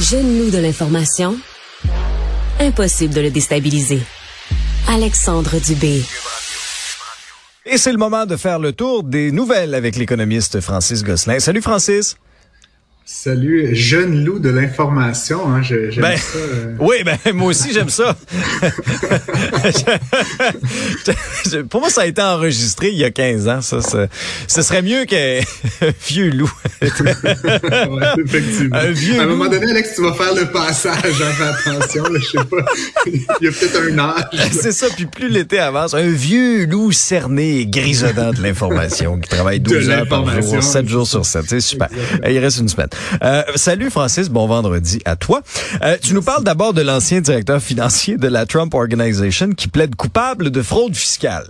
Jeune loup de l'information, impossible de le déstabiliser. Alexandre Dubé. Et c'est le moment de faire le tour des nouvelles avec l'économiste Francis Gosselin. Salut Francis. Salut, jeune loup de l'information. Hein, j'aime ben, ça. Euh. Oui, ben moi aussi j'aime ça. Pour moi, ça a été enregistré il y a 15 ans. Ça, ça ce serait mieux qu'un vieux loup. ouais, effectivement. Un vieux à un moment donné, Alex, tu vas faire le passage. Hein, fais attention. je sais pas. il y a peut-être un âge. C'est ça. Puis plus l'été avance, un vieux loup cerné et grisonnant de l'information qui travaille 12 heures par jour, 7 jours sur 7. C'est super. Il reste une semaine. Euh, salut Francis, bon vendredi à toi. Euh, tu nous parles d'abord de l'ancien directeur financier de la Trump Organization qui plaide coupable de fraude fiscale.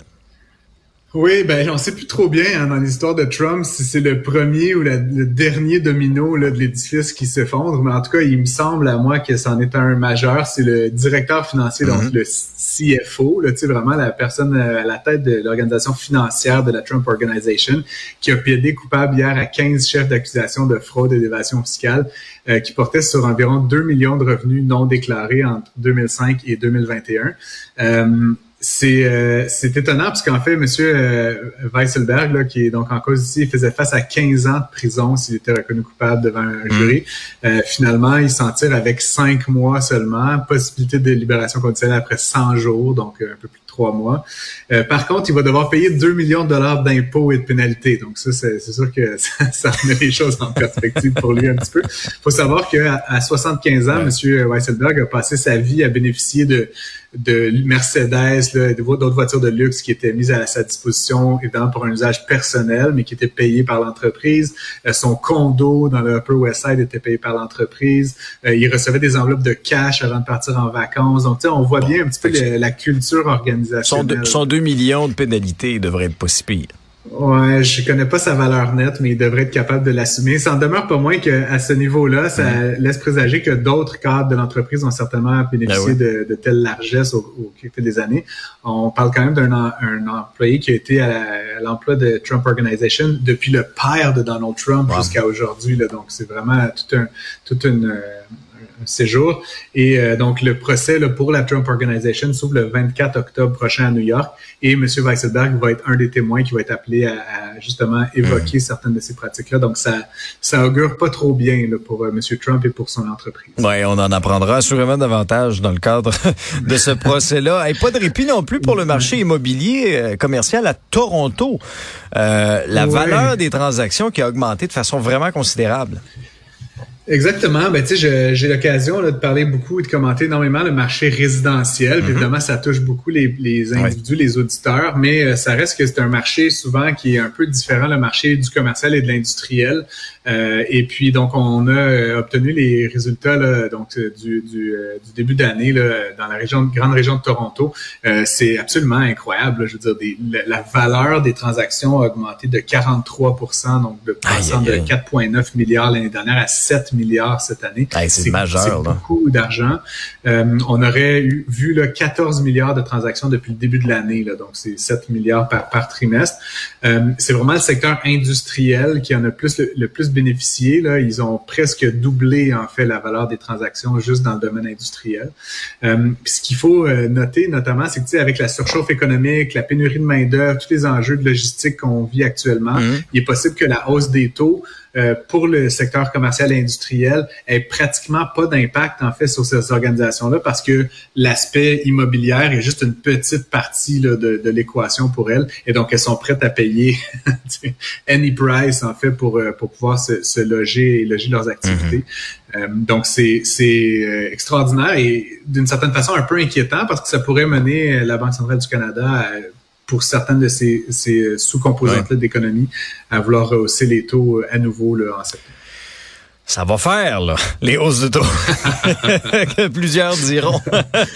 Oui, ben on sait plus trop bien hein, dans l'histoire de Trump si c'est le premier ou le dernier domino là, de l'édifice qui s'effondre, mais en tout cas, il me semble à moi que c'en est un majeur. C'est le directeur financier, donc mm-hmm. le CFO, là, vraiment la personne à la tête de l'organisation financière de la Trump Organization, qui a plaidé coupable hier à 15 chefs d'accusation de fraude et d'évasion fiscale, euh, qui portaient sur environ 2 millions de revenus non déclarés entre 2005 et 2021. Euh, c'est euh, c'est étonnant parce qu'en fait, Monsieur euh, Weisselberg, là, qui est donc en cause ici, il faisait face à 15 ans de prison s'il était reconnu coupable devant un mm. jury. Euh, finalement, il s'en tire avec 5 mois seulement, possibilité de libération conditionnelle après 100 jours, donc un peu plus trois mois. Euh, par contre, il va devoir payer 2 millions de dollars d'impôts et de pénalités. Donc ça, c'est sûr que ça, ça, met les choses en perspective pour lui un petit peu. Il faut savoir qu'à à 75 ans, M. Weisselberg a passé sa vie à bénéficier de de Mercedes, d'autres voitures de luxe qui étaient mises à sa disposition, évidemment pour un usage personnel, mais qui étaient payées par l'entreprise. Euh, son condo dans le Upper West Side était payé par l'entreprise. Euh, il recevait des enveloppes de cash avant de partir en vacances. Donc, on voit bien un petit peu la culture organisationnelle. Son, 2 millions de pénalités devrait être pas si pire. Ouais, je connais pas sa valeur nette, mais il devrait être capable de l'assumer. Ça en demeure pas moins qu'à ce niveau-là, ça laisse présager que d'autres cadres de l'entreprise ont certainement bénéficié ben de, de telle largesse au, au fil des années. On parle quand même d'un un employé qui a été à l'emploi de Trump Organization depuis le père de Donald Trump jusqu'à aujourd'hui. Donc, c'est vraiment tout un, toute une euh, séjour. Et euh, donc, le procès là, pour la Trump Organization s'ouvre le 24 octobre prochain à New York. Et M. Weisselberg va être un des témoins qui va être appelé à, justement évoquer hmm. certaines de ces pratiques-là. Donc, ça, ça augure pas trop bien là, pour euh, M. Trump et pour son entreprise. Oui, on en apprendra assurément davantage dans le cadre de ce procès-là. Et pas de répit non plus pour le marché immobilier euh, commercial à Toronto. la valeur des transactions qui a augmenté de façon vraiment considérable. Exactement. Ben, tu sais, j'ai l'occasion de parler beaucoup et de commenter énormément le marché résidentiel. Mm-hmm. Évidemment, ça touche beaucoup les, les individus, les auditeurs, mais euh, ça reste que c'est un marché souvent qui est un peu différent, le marché du commercial et de l'industriel. Euh, et puis, donc, on a euh, obtenu les résultats là, donc du, du, du début d'année dans la région, grande région de Toronto. c'est absolument incroyable. je veux dire, des, la, valeur des transactions a augmenté de 43% donc de passant de 4,9 milliards l'année dernière à 7 milliards cette année. c'est majeur. beaucoup d'argent. Euh, on aurait eu, vu là, 14 milliards de transactions depuis le début de l'année, donc c'est 7 milliards par, par trimestre. Euh, c'est vraiment le secteur industriel qui en a plus le, plus bénéficié. Là. Ils ont presque doublé en fait la valeur des transactions juste dans le domaine industriel. Euh, ce qu'il faut noter notamment, c'est que avec la surchauffe économique, la pénurie de main d'œuvre, tous les enjeux de logistique qu'on vit actuellement, mm-hmm. il est possible que la hausse des taux euh, pour le secteur commercial et industriel ait pratiquement pas d'impact en fait sur ces organisations-là parce que l'aspect immobilier est juste une petite partie là, de, de l'équation pour elles et donc elles sont prêtes à payer any price en fait pour euh, pour pouvoir se, se loger et loger leurs activités. Mm-hmm. Euh, donc c'est c'est extraordinaire et d'une certaine façon un peu inquiétant parce que ça pourrait mener la Banque centrale du Canada à pour certaines de ces, ces sous-composantes d'économie à vouloir rehausser les taux euh, à nouveau là, en septembre. Ça va faire, là, les hausses de taux. que plusieurs diront.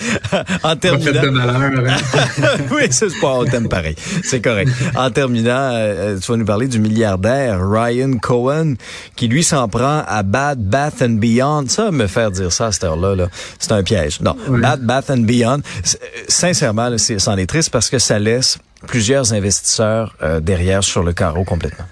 en terminant. de malheur. Hein. oui, c'est pas un thème pareil. C'est correct. En terminant, euh, tu vas nous parler du milliardaire Ryan Cohen, qui lui s'en prend à Bad Bath and Beyond. Ça, me faire dire ça à cette heure-là, -là, c'est un piège. Non, Bad Bath and Beyond. Sincèrement, c'en est, triste parce que ça laisse plusieurs investisseurs euh, derrière sur le carreau complètement.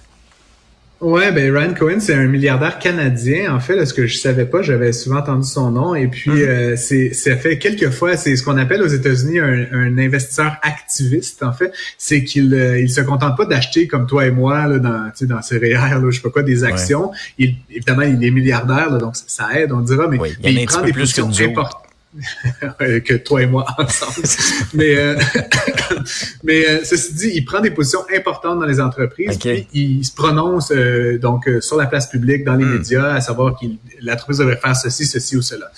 Ouais, ben Ryan Cohen, c'est un milliardaire canadien. En fait, ce que je savais pas, j'avais souvent entendu son nom. Et puis, mm-hmm. euh, c'est ça fait quelques fois, c'est ce qu'on appelle aux États-Unis un, investisseur activiste. En fait, c'est qu'il euh, il se contente pas d'acheter comme toi et moi là, dans tu sais, dans céréales, là, je sais pas quoi, des actions. Il, évidemment, il est milliardaire, donc ça aide, on dira, mais, il, prend des positions importantes que toi et moi ensemble. mais euh, mais euh, ceci dit, il prend des positions importantes dans les entreprises. Puis il se prononce euh, donc sur la place publique, dans les hmm. médias, à savoir qu'il l'entreprise devrait faire ceci, ceci ou cela.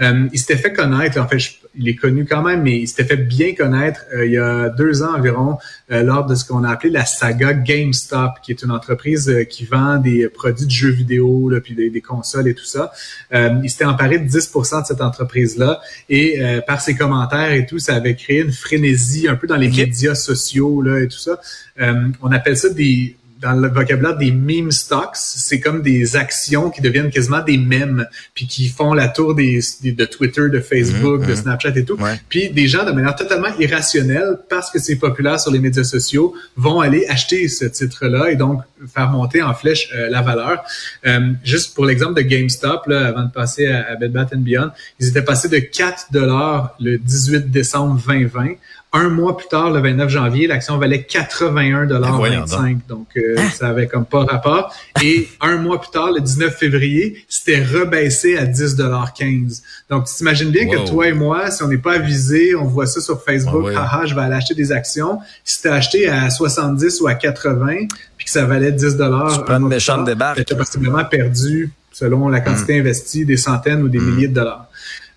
il s'était fait connaître. En fait, il est connu quand même, mais il s'était fait bien connaître il y a deux ans environ lors de ce qu'on a appelé la saga GameStop, qui est une entreprise qui vend des produits de jeux vidéo, là, puis des, des, consoles et tout ça. il s'était emparé de 10% de cette entreprise-là et euh, par ses commentaires et tout, ça avait créé une frénésie un peu dans les médias sociaux là et tout ça. Euh, on appelle ça des dans le vocabulaire des meme stocks, c'est comme des actions qui deviennent quasiment des mèmes, puis qui font la tour des, de Twitter, de Facebook, de mhm, mhm. Snapchat et tout. Puis des gens de manière totalement irrationnelle, parce que c'est populaire sur les médias sociaux, vont aller acheter ce titre-là et donc faire monter en flèche euh, la valeur. Euh, juste pour l'exemple de GameStop, là, avant de passer à, à Bed Bath Beyond, ils étaient passés de 4 dollars le 18 décembre 2020 un mois plus tard, le 29 janvier, l'action valait 81,25 ben Donc, euh, hein? ça avait comme pas rapport. Et un mois plus tard, le 19 février, c'était rebaissé à 10,15 Donc, tu t'imagines bien que toi et moi, si on n'est pas avisé, on voit ça sur Facebook, haha, je vais aller acheter des actions. Si tu as acheté à 70 ou à 80, puis que ça valait 10 dollars, tu prends une méchante débarque. Tu as possiblement perdu, selon la quantité hmm. investie, des centaines ou des hmm. milliers de dollars.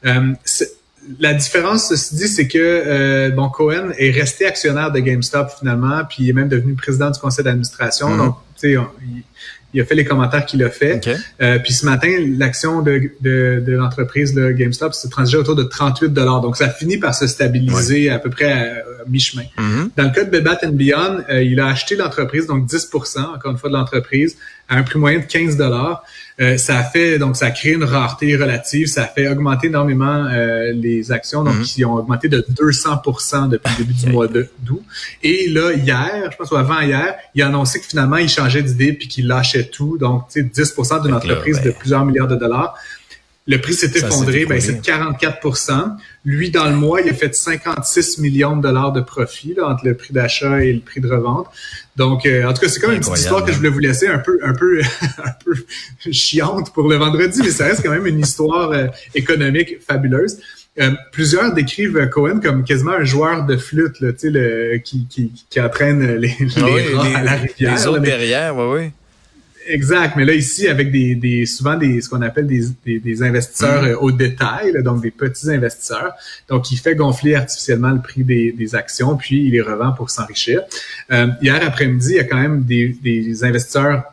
Euh, la différence, ceci dit, c'est que euh, bon, Cohen est resté actionnaire de GameStop finalement, puis il est même devenu président du conseil d'administration. Mm-hmm. Donc, sais, il, a fait les commentaires qu'il a fait. Euh, puis ce matin, l'action de, de, de l'entreprise de GameStop s'est transigée autour de 38 dollars. Donc, ça finit par se stabiliser à peu près à, mi-chemin. Mm-hmm. Dans le cas de Bed Bath Beyond, euh, il a acheté l'entreprise, donc 10% encore une fois de l'entreprise, à un prix moyen de 15 dollars. Euh, ça a fait donc ça a créé une rareté relative, ça a fait augmenter énormément euh, les actions, donc mhm. qui ont augmenté de 200% depuis le début du mois d'août. Et là hier, je pense ou avant hier, il a annoncé que finalement il changeait d'idée puis qu'il lâchait tout, donc tu sais 10% d'une entreprise de plusieurs milliards de dollars. Le prix s'est effondré, ben, c'est 44% Lui, dans le mois, il a fait 56 millions de dollars de profit entre le prix d'achat et le prix de revente. Donc, euh, en tout cas, c'est comme une petite histoire que je voulais vous laisser un peu, un peu, un peu chiante pour le vendredi, mais ça reste quand même une histoire euh, économique fabuleuse. Euh, plusieurs décrivent Cohen comme quasiment un joueur de flûte, là, le, qui, qui, qui entraîne les, ah à la rivière. Les autres derrière, oui, oui. Exact, mais là ici avec des, des souvent des ce qu'on appelle des, des, investisseurs mm. euh, au détail, donc des petits investisseurs. Donc il fait gonfler artificiellement le prix des, des actions puis il les revend pour s'enrichir. Euh, hier après-midi, il y a quand même des, des investisseurs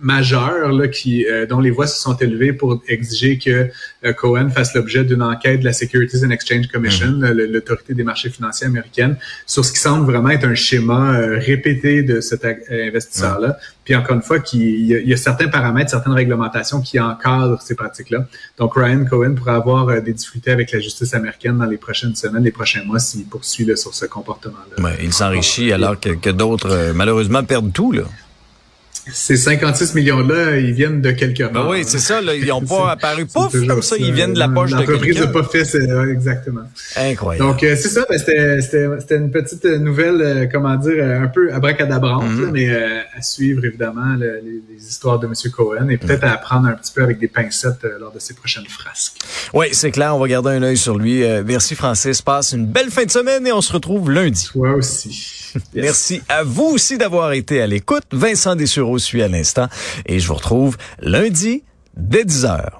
majeurs là, qui, euh, dont les voix se sont élevées pour exiger que euh, Cohen fasse l'objet d'une enquête de la Securities and Exchange Commission, mm-hmm. l'autorité des marchés financiers américaine, sur ce qui semble vraiment être un schéma euh, répété de cet investisseur-là. Puis encore une fois, il y, a, il y, a certains paramètres, certaines réglementations qui encadrent ces pratiques-là. Donc Ryan Cohen pourrait avoir des difficultés avec la justice américaine dans les prochaines semaines, les prochains mois, s'il poursuit là, sur ce comportement-là. il s'enrichit alors que, que d'autres, malheureusement, perdent tout. Là. Ces 56 millions-là, ils viennent de quelque part. Ben oui, c'est ça. Là, ils n'ont pas apparu pouf comme ça. Ils viennent de la poche de quelqu'un. L'entreprise n'a pas fait, c'est exactement. Incroyable. Donc euh, c'est ça. Ben, c'était une petite nouvelle, euh, comment dire, un peu abracadabrante, mm mais euh, à suivre évidemment les, les, histoires de M. Cohen et peut-être à apprendre un petit peu avec des pincettes lors de ses prochaines frasques. Oui, c'est clair. On va garder un œil sur lui. merci Francis. Passe une belle fin de semaine et on se retrouve lundi. Toi aussi. Merci à vous aussi d'avoir été à l'écoute. Vincent Dessureau suit à l'instant et je vous retrouve lundi dès 10 heures.